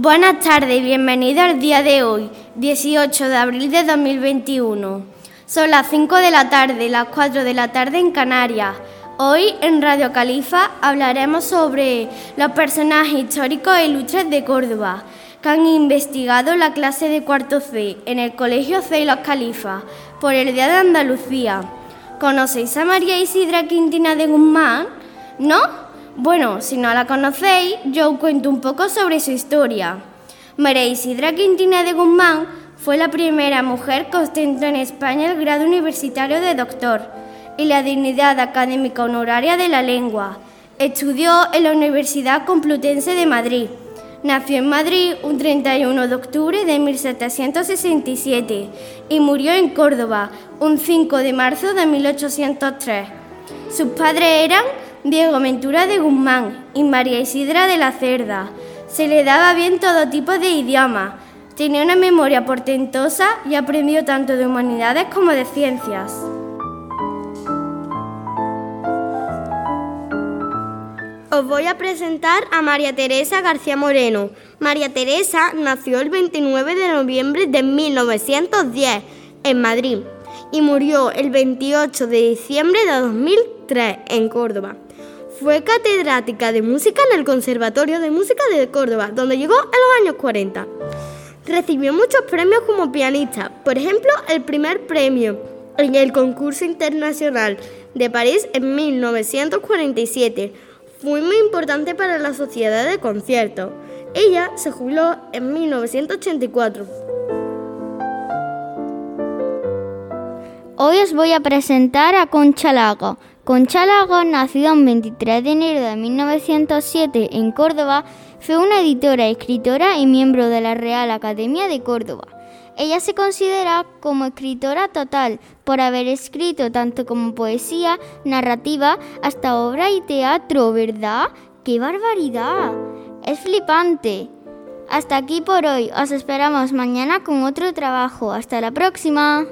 Buenas tardes y bienvenido al día de hoy, 18 de abril de 2021. Son las 5 de la tarde, las 4 de la tarde en Canarias. Hoy en Radio Califa hablaremos sobre los personajes históricos e ilustres de Córdoba que han investigado la clase de cuarto C en el Colegio C y los Califas por el Día de Andalucía. ¿Conocéis a María Isidra Quintina de Guzmán? ¿No? Bueno, si no la conocéis, yo os cuento un poco sobre su historia. María Isidra Quintina de Guzmán fue la primera mujer que ostentó en España el grado universitario de doctor y la dignidad académica honoraria de la lengua. Estudió en la Universidad Complutense de Madrid. Nació en Madrid un 31 de octubre de 1767 y murió en Córdoba un 5 de marzo de 1803. Sus padres eran Diego Ventura de Guzmán y María Isidra de la Cerda. Se le daba bien todo tipo de idiomas. Tenía una memoria portentosa y aprendió tanto de humanidades como de ciencias. Os voy a presentar a María Teresa García Moreno. María Teresa nació el 29 de noviembre de 1910 en Madrid y murió el 28 de diciembre de 2003 en Córdoba. Fue catedrática de música en el Conservatorio de Música de Córdoba, donde llegó en los años 40. Recibió muchos premios como pianista, por ejemplo, el primer premio en el concurso internacional de París en 1947. Fue muy importante para la sociedad de conciertos. Ella se jubiló en 1984. Hoy os voy a presentar a Concha Lago. Concha Lago, nacida el 23 de enero de 1907 en Córdoba, fue una editora, escritora y miembro de la Real Academia de Córdoba. Ella se considera como escritora total por haber escrito tanto como poesía, narrativa, hasta obra y teatro, ¿verdad? ¡Qué barbaridad! Es flipante. Hasta aquí por hoy. Os esperamos mañana con otro trabajo. Hasta la próxima.